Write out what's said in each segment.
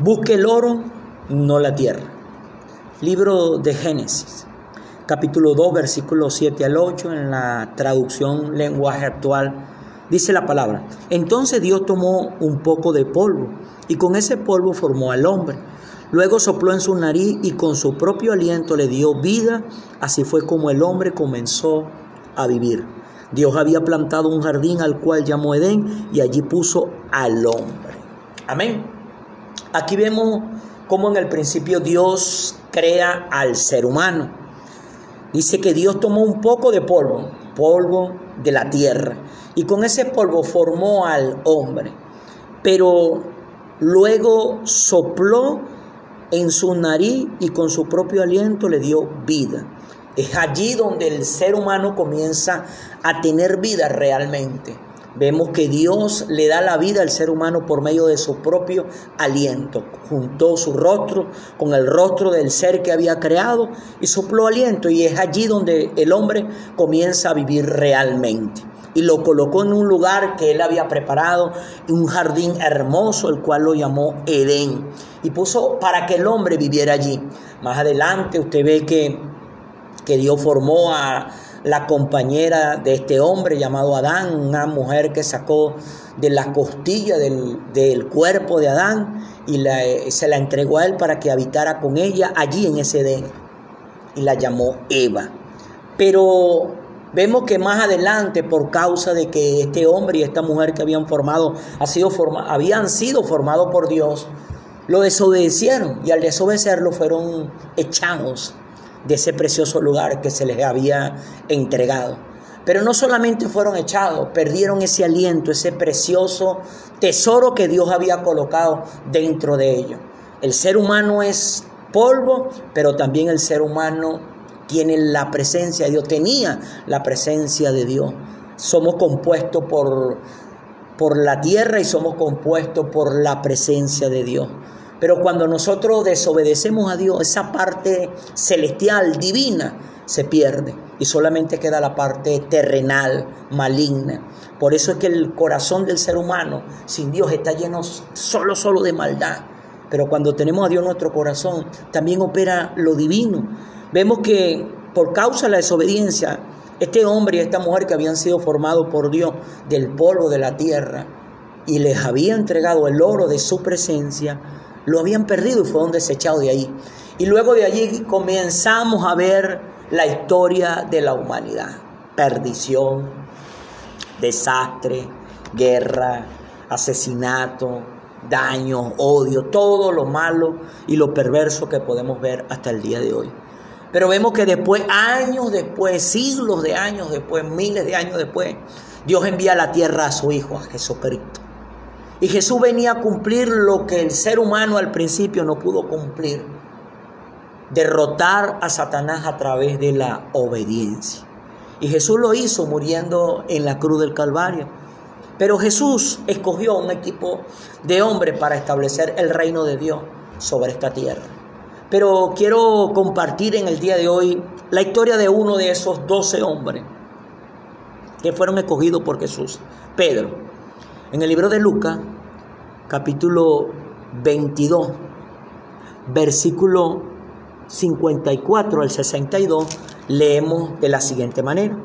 Busque el oro, no la tierra. Libro de Génesis, capítulo 2, versículos 7 al 8, en la traducción lenguaje actual, dice la palabra. Entonces Dios tomó un poco de polvo y con ese polvo formó al hombre. Luego sopló en su nariz y con su propio aliento le dio vida. Así fue como el hombre comenzó a vivir. Dios había plantado un jardín al cual llamó Edén y allí puso al hombre. Amén. Aquí vemos cómo en el principio Dios crea al ser humano. Dice que Dios tomó un poco de polvo, polvo de la tierra, y con ese polvo formó al hombre. Pero luego sopló en su nariz y con su propio aliento le dio vida. Es allí donde el ser humano comienza a tener vida realmente. Vemos que Dios le da la vida al ser humano por medio de su propio aliento. Juntó su rostro con el rostro del ser que había creado y sopló aliento. Y es allí donde el hombre comienza a vivir realmente. Y lo colocó en un lugar que él había preparado, un jardín hermoso, el cual lo llamó Edén. Y puso para que el hombre viviera allí. Más adelante usted ve que, que Dios formó a la compañera de este hombre llamado Adán, una mujer que sacó de la costilla del, cuerpo de Adán y se la entregó a él para que habitara con ella allí en ese Edén y la llamó Eva. Pero vemos que más adelante, por causa de que este hombre y esta mujer que habían formado, ha sido habían sido formados por Dios, lo desobedecieron y al desobedecerlo fueron echados de ese precioso lugar que se les había entregado. Pero no solamente fueron echados, perdieron ese aliento, ese precioso tesoro que Dios había colocado dentro de ellos. El ser humano es polvo, pero también el ser humano tiene la presencia de Dios, tenía la presencia de Dios. Somos compuestos por, por la tierra y somos compuestos por la presencia de Dios. Pero cuando nosotros desobedecemos a Dios, esa parte celestial, divina, se pierde y solamente queda la parte terrenal, maligna. Por eso es que el corazón del ser humano sin Dios está lleno solo, solo de maldad. Pero cuando tenemos a Dios en nuestro corazón, también opera lo divino. Vemos que por causa de la desobediencia, este hombre y esta mujer que habían sido formados por Dios del polvo de la tierra y les había entregado el oro de su presencia, lo habían perdido y fueron desechados de ahí. Y luego de allí comenzamos a ver la historia de la humanidad. Perdición, desastre, guerra, asesinato, daño, odio, todo lo malo y lo perverso que podemos ver hasta el día de hoy. Pero vemos que después, años después, siglos de años después, miles de años después, Dios envía a la tierra a su Hijo, a Jesucristo. Y Jesús venía a cumplir lo que el ser humano al principio no pudo cumplir. Derrotar a Satanás a través de la obediencia. Y Jesús lo hizo muriendo en la cruz del Calvario. Pero Jesús escogió un equipo de hombres para establecer el reino de Dios sobre esta tierra. Pero quiero compartir en el día de hoy la historia de uno de esos doce hombres que fueron escogidos por Jesús, Pedro. En el libro de Lucas, capítulo 22, versículo 54 al 62, leemos de la siguiente manera.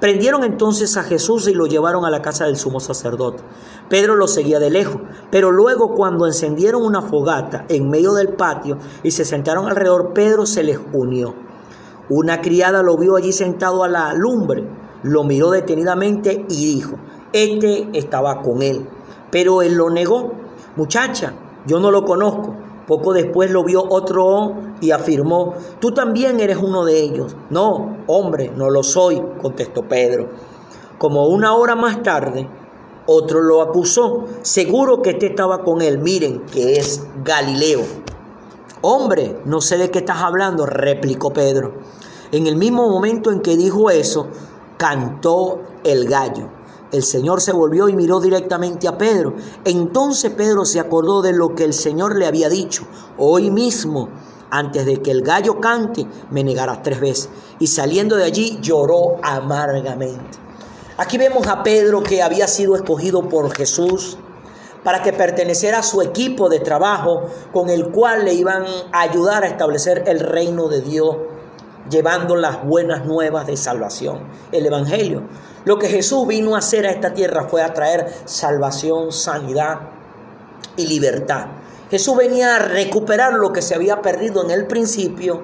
Prendieron entonces a Jesús y lo llevaron a la casa del sumo sacerdote. Pedro lo seguía de lejos, pero luego cuando encendieron una fogata en medio del patio y se sentaron alrededor, Pedro se les unió. Una criada lo vio allí sentado a la lumbre, lo miró detenidamente y dijo, este estaba con él. Pero él lo negó. Muchacha, yo no lo conozco. Poco después lo vio otro y afirmó, tú también eres uno de ellos. No, hombre, no lo soy, contestó Pedro. Como una hora más tarde, otro lo acusó. Seguro que este estaba con él. Miren que es Galileo. Hombre, no sé de qué estás hablando, replicó Pedro. En el mismo momento en que dijo eso, cantó el gallo. El Señor se volvió y miró directamente a Pedro. Entonces Pedro se acordó de lo que el Señor le había dicho. Hoy mismo, antes de que el gallo cante, me negarás tres veces. Y saliendo de allí lloró amargamente. Aquí vemos a Pedro que había sido escogido por Jesús para que perteneciera a su equipo de trabajo con el cual le iban a ayudar a establecer el reino de Dios, llevando las buenas nuevas de salvación, el Evangelio. Lo que Jesús vino a hacer a esta tierra fue a traer salvación, sanidad y libertad. Jesús venía a recuperar lo que se había perdido en el principio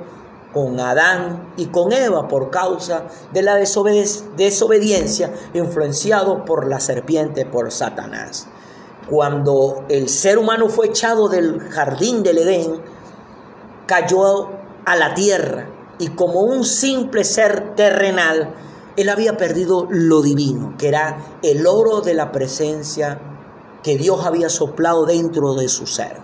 con Adán y con Eva por causa de la desobediencia influenciado por la serpiente, por Satanás. Cuando el ser humano fue echado del jardín del Edén, cayó a la tierra y como un simple ser terrenal, él había perdido lo divino, que era el oro de la presencia que Dios había soplado dentro de su ser.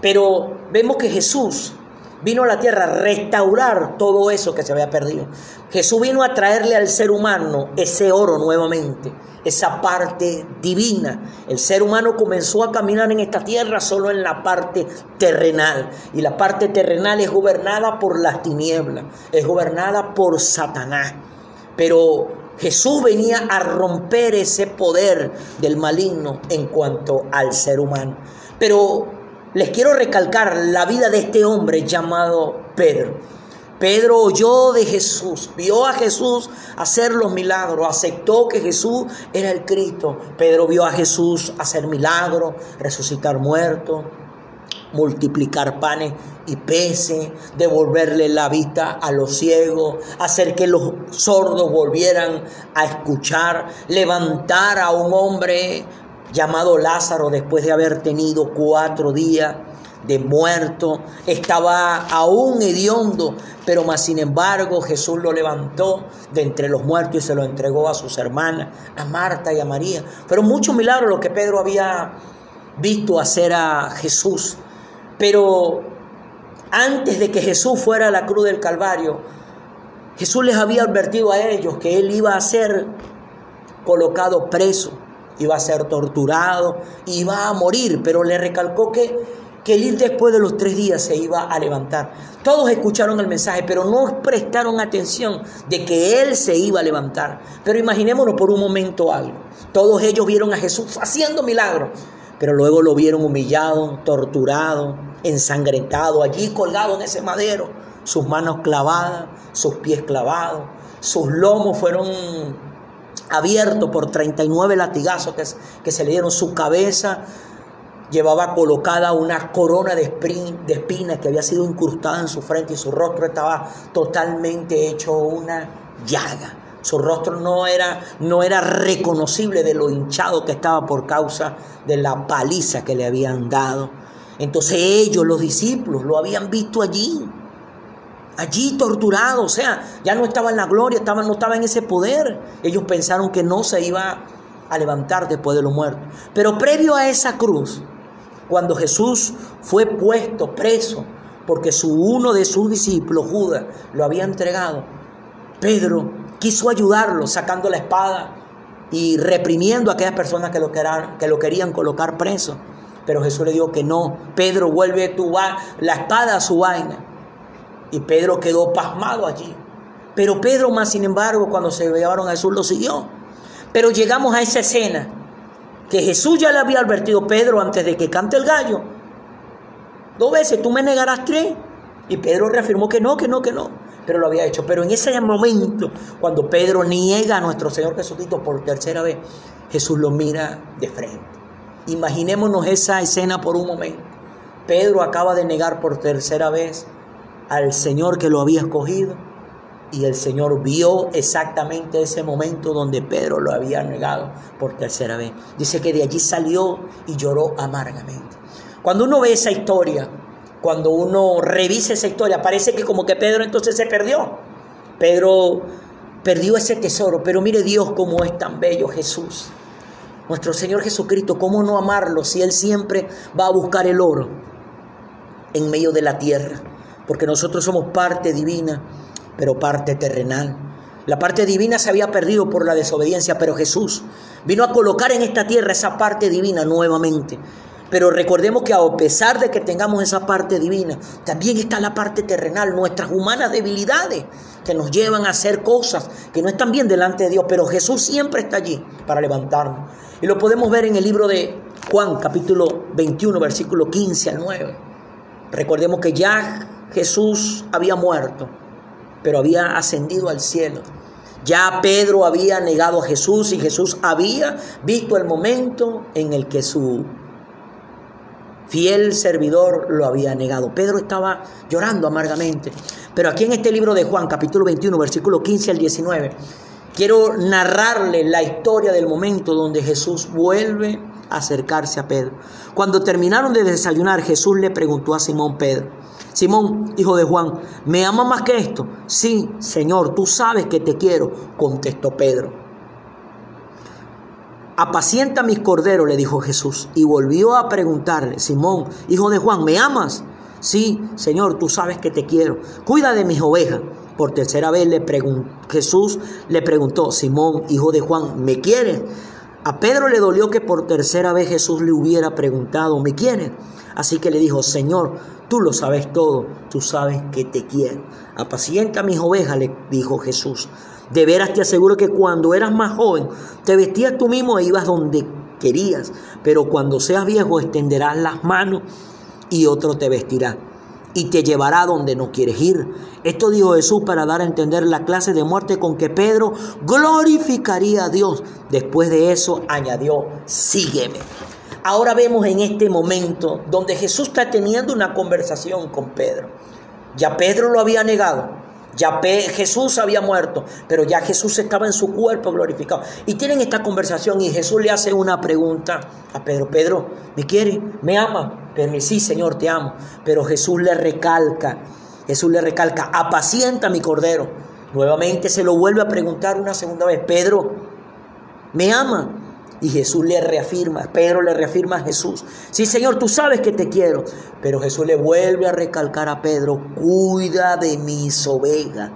Pero vemos que Jesús vino a la tierra a restaurar todo eso que se había perdido. Jesús vino a traerle al ser humano ese oro nuevamente, esa parte divina. El ser humano comenzó a caminar en esta tierra solo en la parte terrenal. Y la parte terrenal es gobernada por las tinieblas, es gobernada por Satanás. Pero Jesús venía a romper ese poder del maligno en cuanto al ser humano. Pero les quiero recalcar la vida de este hombre llamado Pedro. Pedro oyó de Jesús, vio a Jesús hacer los milagros, aceptó que Jesús era el Cristo. Pedro vio a Jesús hacer milagros, resucitar muertos, multiplicar panes y peces, devolverle la vista a los ciegos, hacer que los sordos volvieran a escuchar, levantar a un hombre llamado Lázaro después de haber tenido cuatro días de muerto, estaba aún hediondo, pero más sin embargo Jesús lo levantó de entre los muertos y se lo entregó a sus hermanas, a Marta y a María. Fueron muchos milagros los que Pedro había visto hacer a Jesús, pero antes de que Jesús fuera a la cruz del Calvario, Jesús les había advertido a ellos que él iba a ser colocado preso iba a ser torturado, iba a morir, pero le recalcó que, que él después de los tres días se iba a levantar. Todos escucharon el mensaje, pero no prestaron atención de que él se iba a levantar. Pero imaginémonos por un momento algo. Todos ellos vieron a Jesús haciendo milagros, pero luego lo vieron humillado, torturado, ensangrentado, allí colgado en ese madero, sus manos clavadas, sus pies clavados, sus lomos fueron abierto por 39 latigazos que, se le dieron su cabeza. Llevaba colocada una corona de, de espinas que había sido incrustada en su frente y su rostro estaba totalmente hecho una llaga. Su rostro no era, no era reconocible de lo hinchado que estaba por causa de la paliza que le habían dado. Entonces ellos, los discípulos, lo habían visto allí allí torturado, o sea, ya no estaba en la gloria, estaba, no estaba en ese poder. Ellos pensaron que no se iba a levantar después de los muertos. Pero previo a esa cruz, cuando Jesús fue puesto preso, porque su, uno de sus discípulos, Judas, lo había entregado, Pedro quiso ayudarlo sacando la espada y reprimiendo a aquellas personas que lo, querían, que lo querían colocar preso. Pero Jesús le dijo que no, Pedro vuelve tu, la espada a su vaina. Y Pedro quedó pasmado allí. Pero Pedro más, sin embargo, cuando se llevaron a Jesús, lo siguió. Pero llegamos a esa escena que Jesús ya le había advertido a Pedro antes de que cante el gallo. Dos veces, tú me negarás tres. Y Pedro reafirmó que no, que no, que no. Pero lo había hecho. Pero en ese momento, cuando Pedro niega a nuestro Señor Jesucristo por tercera vez, Jesús lo mira de frente. Imaginémonos esa escena por un momento. Pedro acaba de negar por tercera vez al Señor que lo había escogido y el Señor vio exactamente ese momento donde Pedro lo había negado por tercera vez. Dice que de allí salió y lloró amargamente. Cuando uno ve esa historia, cuando uno revisa esa historia, parece que como que Pedro entonces se perdió. Pedro perdió ese tesoro, pero mire Dios cómo es tan bello Jesús. Nuestro Señor Jesucristo, ¿cómo no amarlo si Él siempre va a buscar el oro en medio de la tierra? Porque nosotros somos parte divina, pero parte terrenal. La parte divina se había perdido por la desobediencia, pero Jesús vino a colocar en esta tierra esa parte divina nuevamente. Pero recordemos que a pesar de que tengamos esa parte divina, también está la parte terrenal, nuestras humanas debilidades que nos llevan a hacer cosas que no están bien delante de Dios, pero Jesús siempre está allí para levantarnos. Y lo podemos ver en el libro de Juan capítulo 21, versículo 15 al 9. Recordemos que ya Jesús había muerto, pero había ascendido al cielo. Ya Pedro había negado a Jesús y Jesús había visto el momento en el que su fiel servidor lo había negado. Pedro estaba llorando amargamente. Pero aquí en este libro de Juan, capítulo 21, versículo 15 al 19, quiero narrarle la historia del momento donde Jesús vuelve acercarse a Pedro. Cuando terminaron de desayunar, Jesús le preguntó a Simón Pedro, Simón, hijo de Juan, ¿me ama más que esto? Sí, Señor, tú sabes que te quiero, contestó Pedro. Apacienta mis corderos, le dijo Jesús, y volvió a preguntarle, Simón, hijo de Juan, ¿me amas? Sí, Señor, tú sabes que te quiero. Cuida de mis ovejas. Por tercera vez le Jesús le preguntó, Simón, hijo de Juan, ¿me quieres? A Pedro le dolió que por tercera vez Jesús le hubiera preguntado, ¿me quieres? Así que le dijo, Señor, tú lo sabes todo, tú sabes que te quiero. Apacienta mis ovejas, le dijo Jesús. De veras te aseguro que cuando eras más joven, te vestías tú mismo e ibas donde querías, pero cuando seas viejo extenderás las manos y otro te vestirá y te llevará donde no quieres ir. Esto dijo Jesús para dar a entender la clase de muerte con que Pedro glorificaría a Dios. Después de eso añadió, sígueme. Ahora vemos en este momento donde Jesús está teniendo una conversación con Pedro. Ya Pedro lo había negado. Ya Jesús había muerto, pero ya Jesús estaba en su cuerpo glorificado. Y tienen esta conversación y Jesús le hace una pregunta a Pedro. Pedro, ¿me quiere? ¿Me ama? Pedro sí, Señor, te amo. Pero Jesús le recalca, Jesús le recalca, apacienta mi cordero. Nuevamente se lo vuelve a preguntar una segunda vez. Pedro, ¿me ama? Y Jesús le reafirma, Pedro le reafirma a Jesús, sí Señor, tú sabes que te quiero. Pero Jesús le vuelve a recalcar a Pedro, cuida de mis ovejas.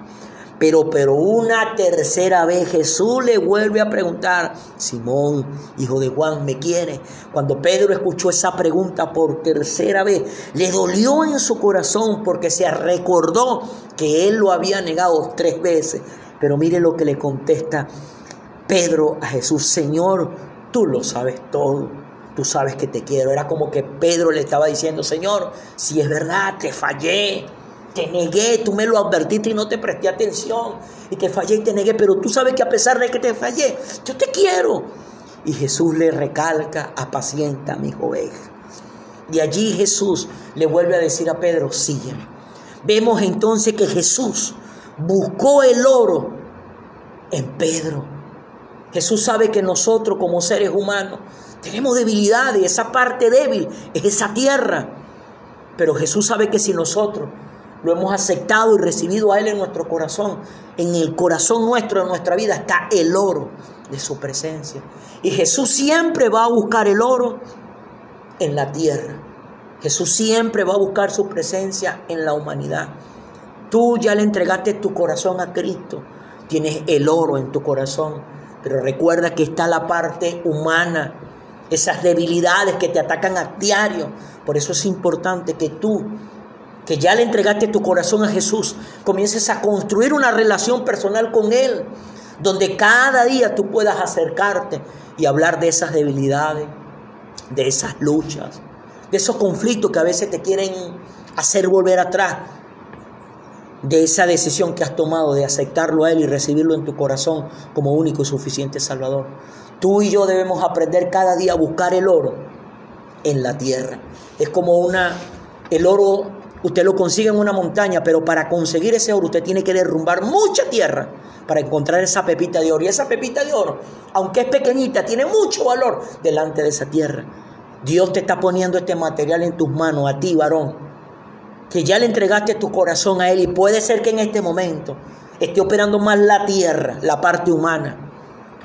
Pero, pero una tercera vez Jesús le vuelve a preguntar, Simón, hijo de Juan, ¿me quiere? Cuando Pedro escuchó esa pregunta por tercera vez, le dolió en su corazón porque se recordó que él lo había negado tres veces. Pero mire lo que le contesta Pedro a Jesús, Señor, tú lo sabes todo, tú sabes que te quiero. Era como que Pedro le estaba diciendo, Señor, si es verdad, te fallé, te negué, tú me lo advertiste y no te presté atención, y te fallé y te negué, pero tú sabes que a pesar de que te fallé, yo te quiero. Y Jesús le recalca, apacienta mi ovejas. Y allí Jesús le vuelve a decir a Pedro, sígueme. Vemos entonces que Jesús buscó el oro en Pedro Jesús sabe que nosotros como seres humanos tenemos debilidades, esa parte débil es esa tierra. Pero Jesús sabe que si nosotros lo hemos aceptado y recibido a Él en nuestro corazón, en el corazón nuestro, en nuestra vida, está el oro de su presencia. Y Jesús siempre va a buscar el oro en la tierra. Jesús siempre va a buscar su presencia en la humanidad. Tú ya le entregaste tu corazón a Cristo. Tienes el oro en tu corazón. Pero recuerda que está la parte humana, esas debilidades que te atacan a diario. Por eso es importante que tú, que ya le entregaste tu corazón a Jesús, comiences a construir una relación personal con Él, donde cada día tú puedas acercarte y hablar de esas debilidades, de esas luchas, de esos conflictos que a veces te quieren hacer volver atrás, de esa decisión que has tomado de aceptarlo a Él y recibirlo en tu corazón como único y suficiente Salvador. Tú y yo debemos aprender cada día a buscar el oro en la tierra. Es como una, el oro, usted lo consigue en una montaña, pero para conseguir ese oro usted tiene que derrumbar mucha tierra para encontrar esa pepita de oro. Y esa pepita de oro, aunque es pequeñita, tiene mucho valor delante de esa tierra. Dios te está poniendo este material en tus manos, a ti, varón que ya le entregaste tu corazón a Él y puede ser que en este momento esté operando más la tierra, la parte humana,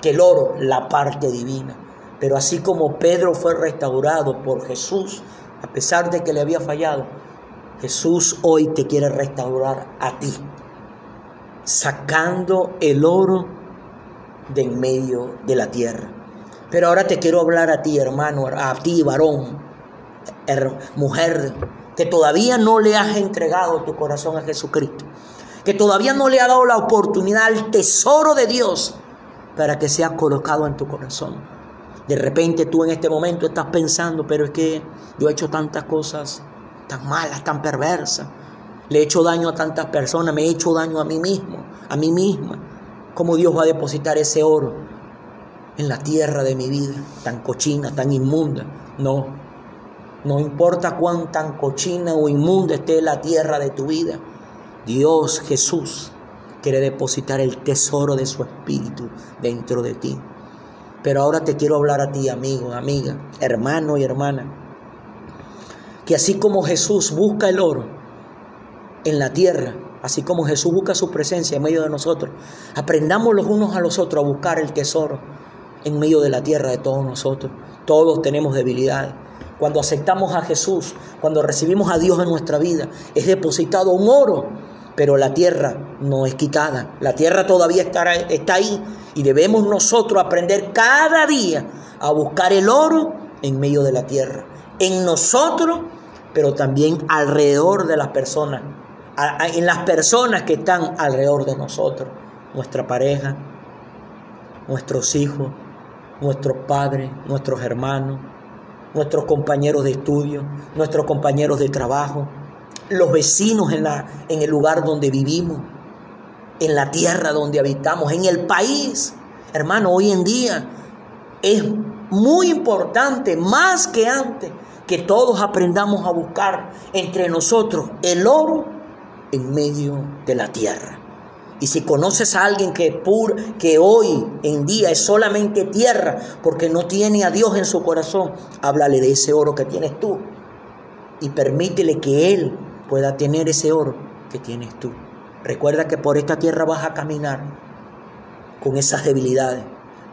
que el oro, la parte divina. Pero así como Pedro fue restaurado por Jesús, a pesar de que le había fallado, Jesús hoy te quiere restaurar a ti, sacando el oro de en medio de la tierra. Pero ahora te quiero hablar a ti, hermano, a ti, varón, mujer, que todavía no le has entregado tu corazón a Jesucristo, que todavía no le ha dado la oportunidad al tesoro de Dios para que sea colocado en tu corazón. De repente tú en este momento estás pensando, pero es que yo he hecho tantas cosas tan malas, tan perversas. Le he hecho daño a tantas personas, me he hecho daño a mí mismo, a mí misma. ¿Cómo Dios va a depositar ese oro en la tierra de mi vida, tan cochina, tan inmunda? No, no importa cuán tan cochina o inmunda esté la tierra de tu vida, Dios Jesús quiere depositar el tesoro de su espíritu dentro de ti. Pero ahora te quiero hablar a ti, amigo, amiga, hermano y hermana, que así como Jesús busca el oro en la tierra, así como Jesús busca su presencia en medio de nosotros, aprendamos los unos a los otros a buscar el tesoro en medio de la tierra de todos nosotros. Todos tenemos debilidades. Cuando aceptamos a Jesús, cuando recibimos a Dios en nuestra vida, es depositado un oro, pero la tierra no es quitada. La tierra todavía está, ahí y debemos nosotros aprender cada día a buscar el oro en medio de la tierra. En nosotros, pero también alrededor de las personas. En las personas que están alrededor de nosotros. Nuestra pareja, nuestros hijos, nuestros padres, nuestros hermanos, nuestros compañeros de estudio, nuestros compañeros de trabajo, los vecinos en, la, en el lugar donde vivimos, en la tierra donde habitamos, en el país. Hermano, hoy en día es muy importante, más que antes, que todos aprendamos a buscar entre nosotros el oro en medio de la tierra. Y si conoces a alguien que, pur, que hoy en día es solamente tierra porque no tiene a Dios en su corazón, háblale de ese oro que tienes tú y permítele que Él pueda tener ese oro que tienes tú. Recuerda que por esta tierra vas a caminar con esas debilidades,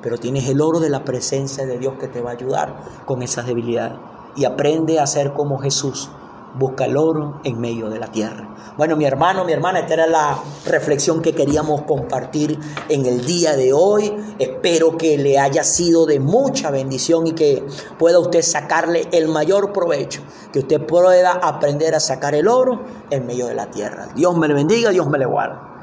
pero tienes el oro de la presencia de Dios que te va a ayudar con esas debilidades. Y aprende a ser como Jesús, busca el oro en medio de la tierra. Bueno, mi hermano, mi hermana, esta era la reflexión que queríamos compartir en el día de hoy. Espero que le haya sido de mucha bendición y que pueda usted sacarle el mayor provecho, que usted pueda aprender a sacar el oro en medio de la tierra. Dios me le bendiga, Dios me le guarde.